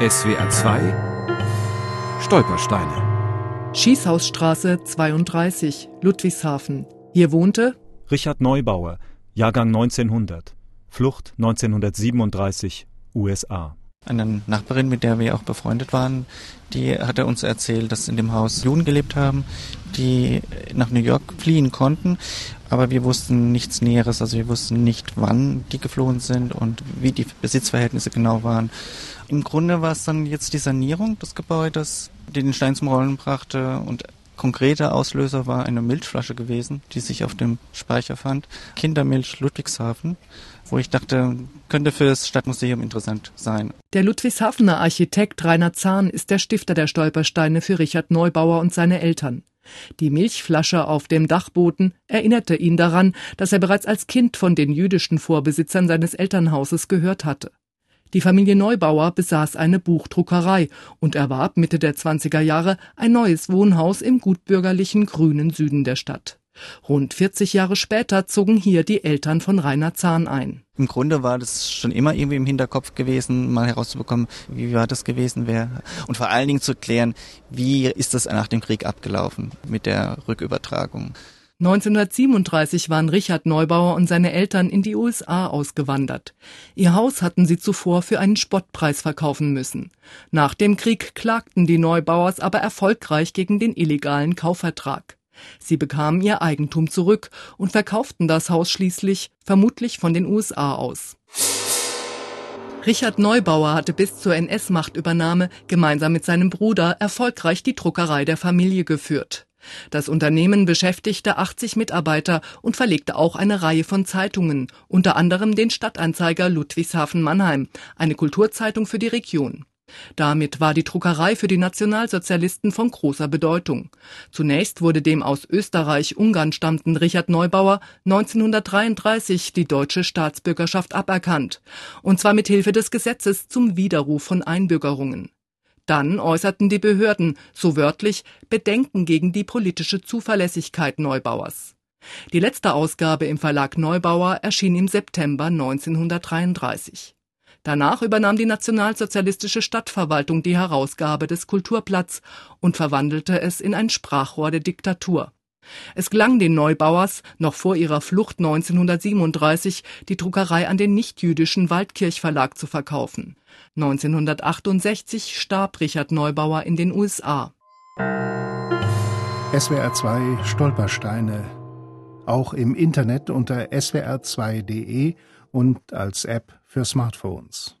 SWR 2 Stolpersteine Schießhausstraße 32, Ludwigshafen. Hier wohnte Richard Neubauer, Jahrgang 1900, Flucht 1937, USA. Eine Nachbarin, mit der wir auch befreundet waren, die hatte uns erzählt, dass in dem Haus Juden gelebt haben, die nach New York fliehen konnten, aber wir wussten nichts Näheres, also wir wussten nicht, wann die geflohen sind und wie die Besitzverhältnisse genau waren. Im Grunde war es dann jetzt die Sanierung des Gebäudes, die den Stein zum Rollen brachte und konkreter Auslöser war eine Milchflasche gewesen, die sich auf dem Speicher fand. Kindermilch Ludwigshafen, wo ich dachte, könnte für das Stadtmuseum interessant sein. Der Ludwigshafener Architekt Rainer Zahn ist der Stifter der Stolpersteine für Richard Neubauer und seine Eltern. Die Milchflasche auf dem Dachboden erinnerte ihn daran, dass er bereits als Kind von den jüdischen Vorbesitzern seines Elternhauses gehört hatte. Die Familie Neubauer besaß eine Buchdruckerei und erwarb Mitte der 20er Jahre ein neues Wohnhaus im gutbürgerlichen grünen Süden der Stadt. Rund 40 Jahre später zogen hier die Eltern von Rainer Zahn ein. Im Grunde war das schon immer irgendwie im Hinterkopf gewesen, mal herauszubekommen, wie war das gewesen wäre. Und vor allen Dingen zu klären, wie ist das nach dem Krieg abgelaufen mit der Rückübertragung. 1937 waren Richard Neubauer und seine Eltern in die USA ausgewandert. Ihr Haus hatten sie zuvor für einen Spottpreis verkaufen müssen. Nach dem Krieg klagten die Neubauers aber erfolgreich gegen den illegalen Kaufvertrag. Sie bekamen ihr Eigentum zurück und verkauften das Haus schließlich, vermutlich von den USA aus. Richard Neubauer hatte bis zur NS-Machtübernahme gemeinsam mit seinem Bruder erfolgreich die Druckerei der Familie geführt. Das Unternehmen beschäftigte 80 Mitarbeiter und verlegte auch eine Reihe von Zeitungen, unter anderem den Stadtanzeiger Ludwigshafen-Mannheim, eine Kulturzeitung für die Region. Damit war die Druckerei für die Nationalsozialisten von großer Bedeutung. Zunächst wurde dem aus Österreich-Ungarn stammenden Richard Neubauer 1933 die deutsche Staatsbürgerschaft aberkannt, und zwar mit Hilfe des Gesetzes zum Widerruf von Einbürgerungen. Dann äußerten die Behörden, so wörtlich, Bedenken gegen die politische Zuverlässigkeit Neubauers. Die letzte Ausgabe im Verlag Neubauer erschien im September 1933. Danach übernahm die nationalsozialistische Stadtverwaltung die Herausgabe des Kulturplatz und verwandelte es in ein Sprachrohr der Diktatur. Es gelang den Neubauers, noch vor ihrer Flucht 1937 die Druckerei an den nichtjüdischen Waldkirch Verlag zu verkaufen. 1968 starb Richard Neubauer in den USA. SWR 2 Stolpersteine. Auch im Internet unter swr2.de und als App für Smartphones.